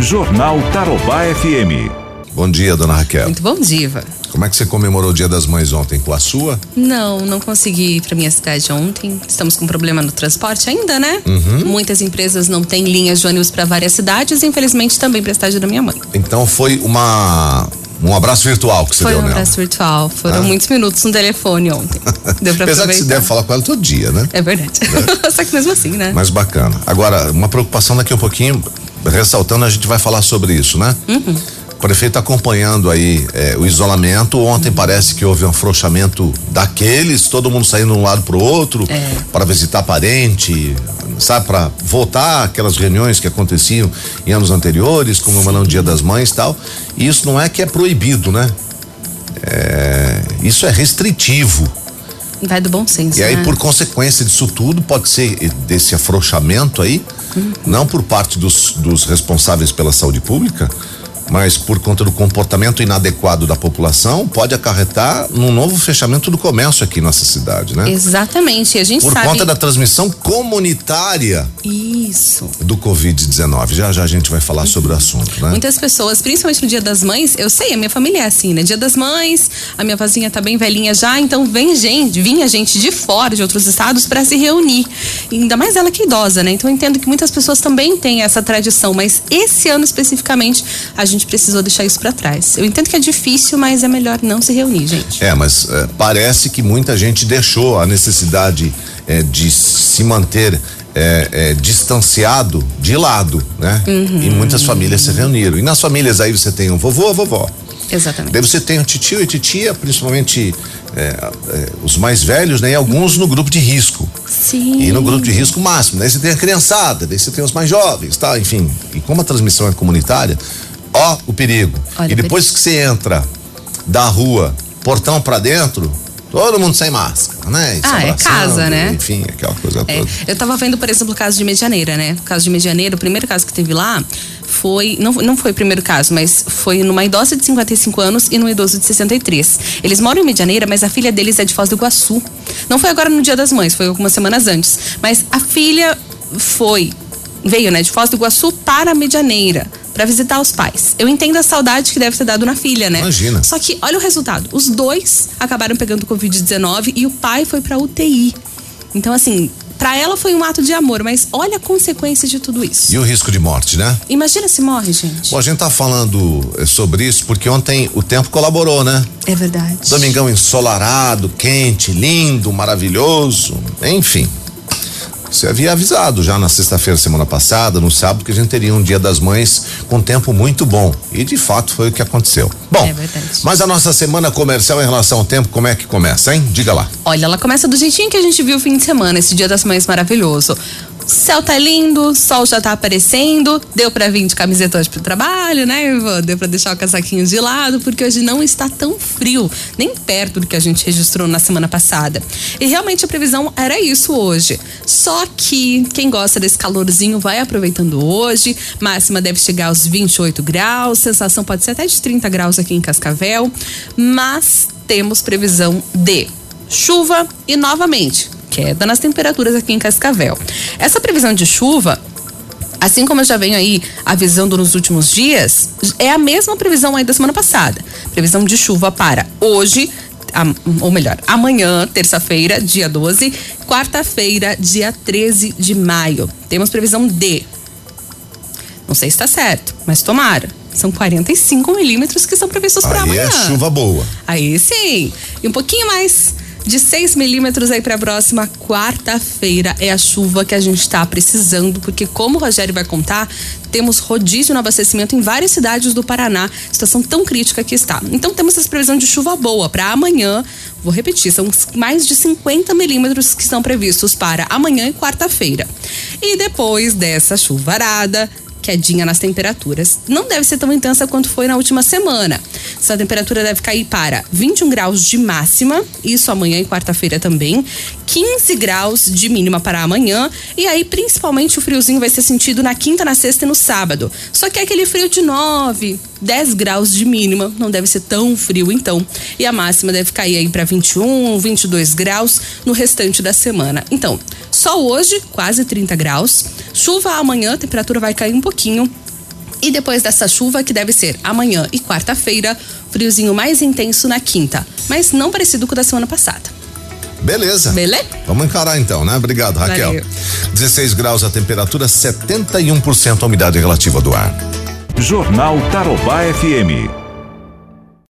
Jornal Tarobá FM. Bom dia, dona Raquel. Muito bom dia. Como é que você comemorou o Dia das Mães ontem? Com a sua? Não, não consegui ir para minha cidade ontem. Estamos com problema no transporte ainda, né? Uhum. Muitas empresas não têm linhas de ônibus para várias cidades, infelizmente também para a cidade da minha mãe. Então foi uma um abraço virtual que você Foi deu um nela. abraço virtual. Foram Ah. muitos minutos no telefone ontem. Deu pra Apesar que você deve falar com ela todo dia, né? É verdade. Só que mesmo assim, né? Mas bacana. Agora, uma preocupação daqui a um pouquinho, ressaltando, a gente vai falar sobre isso, né? Uhum. O prefeito tá acompanhando aí eh, o isolamento. Ontem Uhum. parece que houve um afrouxamento daqueles, todo mundo saindo de um lado pro outro É. para visitar parente, sabe, para voltar aquelas reuniões que aconteciam em anos anteriores, comemorando o Dia das Mães e tal. E isso não é que é proibido, né? É, isso é restritivo. Vai do bom senso. E aí, né? por consequência disso tudo, pode ser desse afrouxamento aí, não por parte dos, dos responsáveis pela saúde pública, mas por conta do comportamento inadequado da população, pode acarretar num novo fechamento do comércio aqui em nossa cidade, né? Exatamente. A gente Por sabe. conta da transmissão comunitária Isso. do Covid-19. Já já a gente vai falar sobre o assunto, né? Muitas pessoas, principalmente no Dia das Mães, eu sei, a minha família é assim, né? Dia das Mães, a minha vozinha tá bem velhinha já, então vem gente, vinha gente de fora, de outros estados, para se reunir. E ainda mais ela que é idosa, né? Então eu entendo que muitas pessoas também têm essa tradição, mas esse ano especificamente a gente precisou deixar isso para trás. Eu entendo que é difícil, mas é melhor não se reunir, gente. É, mas eh, parece que muita gente deixou a necessidade eh, de se manter eh, eh, distanciado de lado, né? E muitas famílias se reuniram. E nas famílias aí você tem um vovô, a vovó. Exatamente. Daí você tem o titio e titia, principalmente eh, eh, os mais velhos, né? E alguns no grupo de risco. Sim. E no grupo de risco máximo. Daí você tem a criançada, daí você tem os mais jovens, tá? Enfim. E como a transmissão é comunitária, ó o perigo. Olha e depois que você entra da rua, portão pra dentro, todo mundo sem máscara, né? Ah, é casa, né? Enfim, aquela coisa É, toda. eu tava vendo, por exemplo, o caso de Medianeira, né? O caso de Medianeira, o primeiro caso que teve lá foi. Não, não foi o primeiro caso, mas foi numa idosa de 55 anos e num idoso de 63. Eles moram em Medianeira, mas a filha deles é de Foz do Iguaçu. Não foi agora no Dia das Mães, foi algumas semanas antes. Mas a filha foi. Veio, né, de Foz do Iguaçu para Medianeira. Pra visitar os pais. Eu entendo a saudade que deve ter dado na filha, né? Imagina. Só que olha o resultado. Os dois acabaram pegando Covid-19 e o pai foi pra UTI. Então, assim, pra ela foi um ato de amor, mas olha a consequência de tudo isso. E o risco de morte, né? Imagina se morre, gente. Bom, a gente tá falando eh, sobre isso porque ontem o tempo colaborou, né? É verdade. Domingão ensolarado, quente, lindo, maravilhoso, enfim. Você havia avisado já na sexta-feira, semana passada, no sábado, que a gente teria um Dia das Mães com tempo muito bom. E de fato foi o que aconteceu. Bom, É mas a nossa semana comercial em relação ao tempo, como é que começa, hein? Diga lá. Olha, ela começa do jeitinho que a gente viu o fim de semana, esse Dia das Mães maravilhoso. Céu tá lindo, sol já tá aparecendo, deu pra vir de camiseta hoje pro trabalho, né, Ivan? Deu pra deixar o casaquinho de lado, porque hoje não está tão frio, nem perto do que a gente registrou na semana passada. E realmente a previsão era isso hoje. Só que quem gosta desse calorzinho vai aproveitando hoje, máxima deve chegar aos 28 graus, sensação pode ser até de 30 graus aqui em Cascavel, mas temos previsão de chuva e novamente queda nas temperaturas aqui em Cascavel. Essa previsão de chuva Assim como eu já venho aí avisando nos últimos dias, é a mesma previsão aí da semana passada. Previsão de chuva para hoje, ou melhor, amanhã, terça-feira, dia 12, quarta-feira, dia 13 de maio. Temos previsão de. Não sei se está certo, mas tomara. São 45 milímetros que são previstos para Aí amanhã. é chuva boa. Aí sim. E um pouquinho mais de 6 milímetros aí para a próxima quarta-feira é a chuva que a gente está precisando, porque como o Rogério vai contar, temos rodízio no abastecimento em várias cidades do Paraná, situação tão crítica que está. Então temos essa previsão de chuva boa para amanhã. Vou repetir, são mais de 50 milímetros que são previstos para amanhã e quarta-feira. E depois dessa chuvarada, quedinha nas temperaturas. Não deve ser tão intensa quanto foi na última semana. Essa temperatura deve cair para 21 graus de máxima, isso amanhã e quarta-feira também, 15 graus de mínima para amanhã, e aí principalmente o friozinho vai ser sentido na quinta, na sexta e no sábado. Só que é aquele frio de 9, 10 graus de mínima, não deve ser tão frio então. E a máxima deve cair aí para 21, 22 graus no restante da semana. Então, só hoje, quase 30 graus. Chuva amanhã, a temperatura vai cair um pouquinho. E depois dessa chuva, que deve ser amanhã e quarta-feira, friozinho mais intenso na quinta, mas não parecido com o da semana passada. Beleza. Beleza? Vamos encarar então, né? Obrigado, Raquel. Valeu. 16 graus a temperatura, 71% a umidade relativa do ar. Jornal Tarobá FM.